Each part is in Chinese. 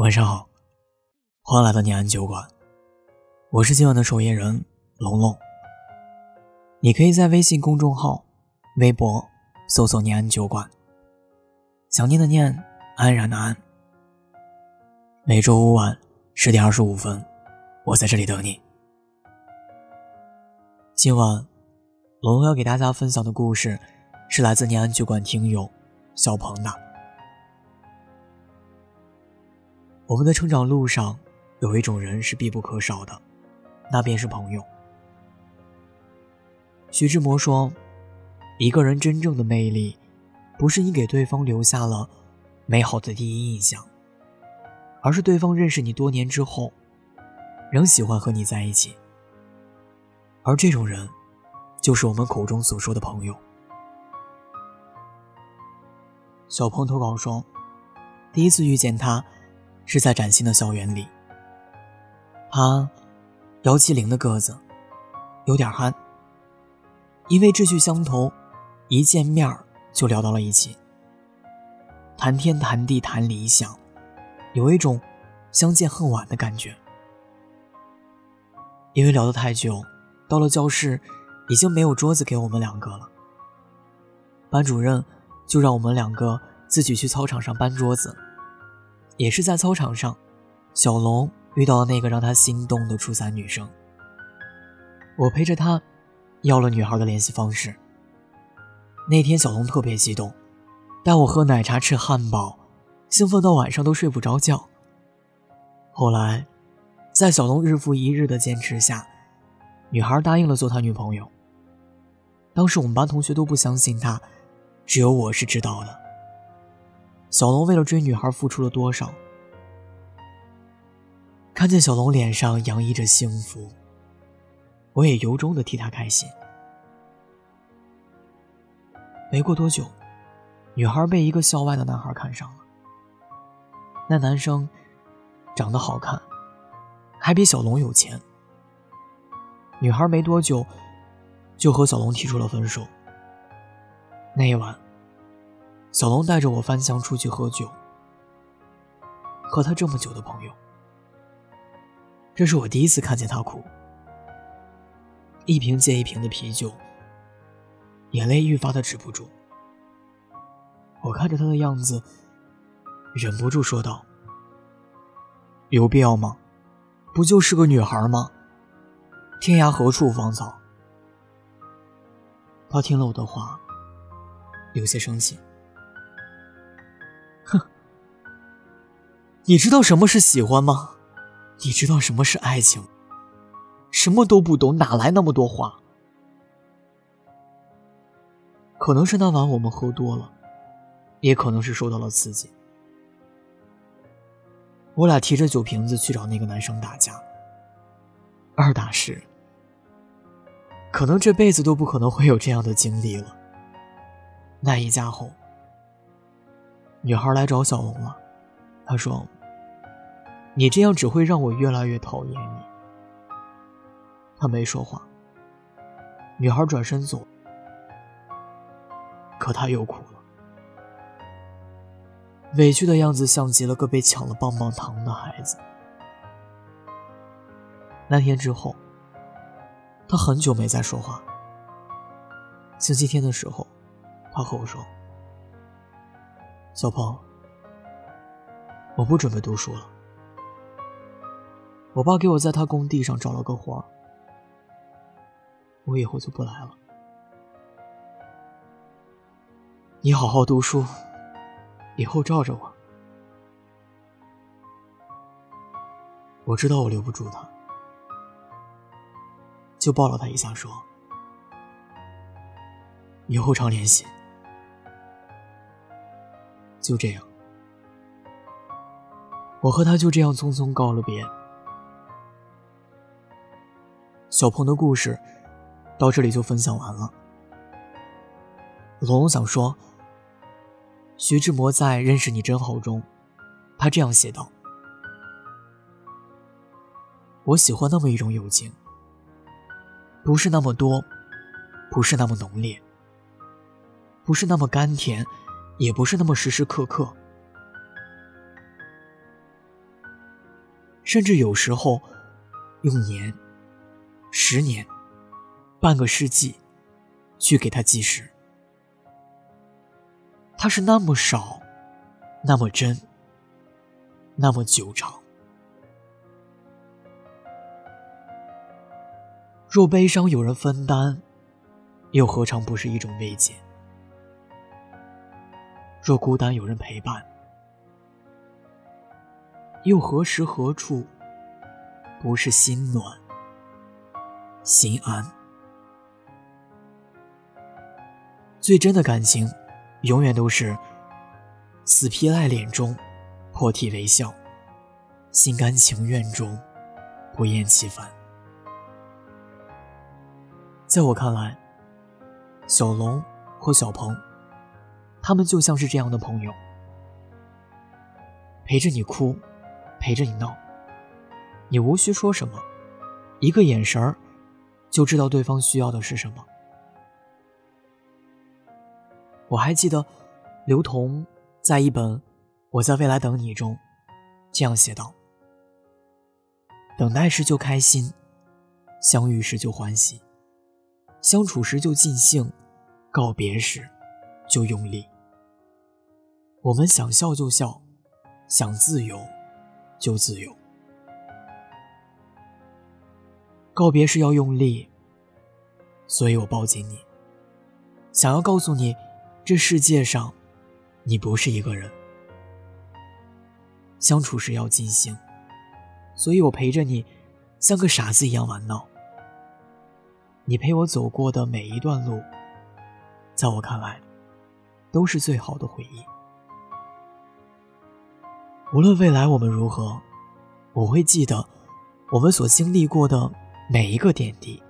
晚上好，欢迎来到念安酒馆，我是今晚的守夜人龙龙。你可以在微信公众号、微博搜索“念安酒馆”，想念的念，安然的安。每周五晚十点二十五分，我在这里等你。今晚龙龙要给大家分享的故事，是来自念安酒馆听友小鹏的。我们的成长路上，有一种人是必不可少的，那便是朋友。徐志摩说：“一个人真正的魅力，不是你给对方留下了美好的第一印象，而是对方认识你多年之后，仍喜欢和你在一起。”而这种人，就是我们口中所说的朋友。小鹏投稿说：“第一次遇见他。”是在崭新的校园里，他，姚麒麟的个子，有点憨。因为志趣相投，一见面就聊到了一起，谈天谈地谈理想，有一种相见恨晚的感觉。因为聊得太久，到了教室，已经没有桌子给我们两个了。班主任就让我们两个自己去操场上搬桌子。也是在操场上，小龙遇到了那个让他心动的初三女生。我陪着他，要了女孩的联系方式。那天小龙特别激动，带我喝奶茶、吃汉堡，兴奋到晚上都睡不着觉。后来，在小龙日复一日的坚持下，女孩答应了做他女朋友。当时我们班同学都不相信他，只有我是知道的。小龙为了追女孩付出了多少？看见小龙脸上洋溢着幸福，我也由衷的替他开心。没过多久，女孩被一个校外的男孩看上了。那男生长得好看，还比小龙有钱。女孩没多久就和小龙提出了分手。那一晚。小龙带着我翻墙出去喝酒，和他这么久的朋友，这是我第一次看见他哭。一瓶接一瓶的啤酒，眼泪愈发的止不住。我看着他的样子，忍不住说道：“有必要吗？不就是个女孩吗？天涯何处芳草？”他听了我的话，有些生气。你知道什么是喜欢吗？你知道什么是爱情？什么都不懂，哪来那么多话？可能是那晚我们喝多了，也可能是受到了刺激。我俩提着酒瓶子去找那个男生打架。二打十，可能这辈子都不可能会有这样的经历了。那一家后，女孩来找小龙了。他说：“你这样只会让我越来越讨厌你。”他没说话。女孩转身走，可他又哭了，委屈的样子像极了个被抢了棒棒糖的孩子。那天之后，他很久没再说话。星期天的时候，他和我说：“小鹏。”我不准备读书了，我爸给我在他工地上找了个活儿，我以后就不来了。你好好读书，以后罩着我。我知道我留不住他，就抱了他一下，说：“以后常联系。”就这样。我和他就这样匆匆告了别。小鹏的故事到这里就分享完了。龙想说，徐志摩在《认识你真好》中，他这样写道：“我喜欢那么一种友情，不是那么多，不是那么浓烈，不是那么甘甜，也不是那么时时刻刻。”甚至有时候，用年、十年、半个世纪去给他计时，他是那么少，那么真，那么久长。若悲伤有人分担，又何尝不是一种慰藉？若孤单有人陪伴。又何时何处？不是心暖、心安。最真的感情，永远都是死皮赖脸中破涕为笑，心甘情愿中不厌其烦。在我看来，小龙和小鹏，他们就像是这样的朋友，陪着你哭。陪着你闹，你无需说什么，一个眼神儿就知道对方需要的是什么。我还记得刘同在一本《我在未来等你》中这样写道：“等待时就开心，相遇时就欢喜，相处时就尽兴，告别时就用力。我们想笑就笑，想自由。”就自由。告别是要用力，所以我抱紧你，想要告诉你，这世界上，你不是一个人。相处是要尽兴，所以我陪着你，像个傻子一样玩闹。你陪我走过的每一段路，在我看来，都是最好的回忆。无论未来我们如何，我会记得我们所经历过的每一个点滴。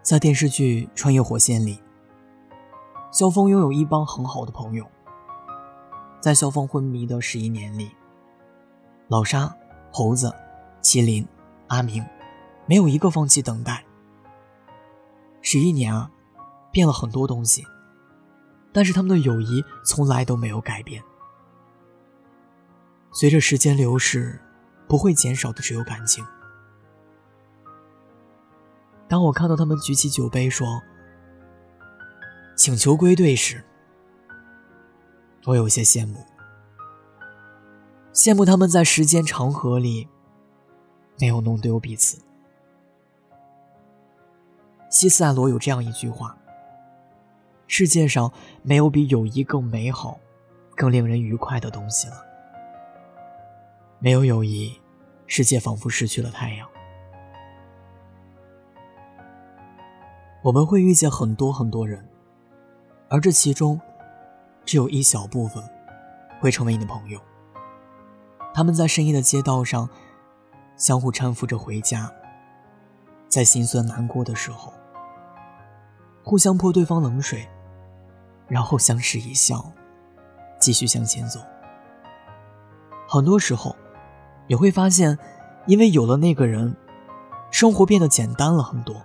在电视剧《穿越火线》里，萧峰拥有一帮很好的朋友。在萧峰昏迷的十一年里，老沙、猴子、麒麟、阿明，没有一个放弃等待。十一年啊，变了很多东西，但是他们的友谊从来都没有改变。随着时间流逝，不会减少的只有感情。当我看到他们举起酒杯说“请求归队”时，我有些羡慕，羡慕他们在时间长河里没有弄丢彼此。西塞罗有这样一句话：“世界上没有比友谊更美好、更令人愉快的东西了。”没有友谊，世界仿佛失去了太阳。我们会遇见很多很多人，而这其中，只有一小部分，会成为你的朋友。他们在深夜的街道上，相互搀扶着回家，在心酸难过的时候，互相泼对方冷水，然后相视一笑，继续向前走。很多时候。也会发现，因为有了那个人，生活变得简单了很多。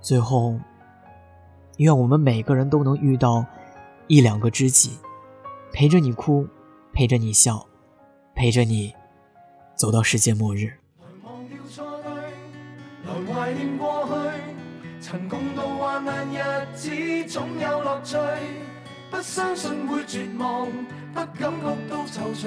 最后，愿我们每个人都能遇到一两个知己，陪着你哭，陪着你笑，陪着你走到世界末日。曾共渡患难日子，总有乐趣。不相信会绝望，不感哭都愁绪。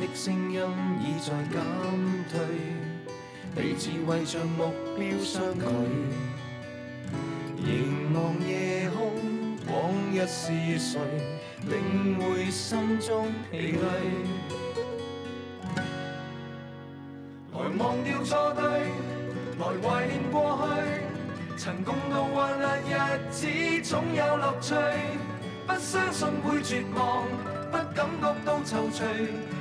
的声音已在减退，彼此为着目标相距。凝望夜空，往日是谁？领会心中疲累。来忘掉错对，来怀念过去。曾共度患难日子，总有乐趣。不相信会绝望，不感觉到踌躇。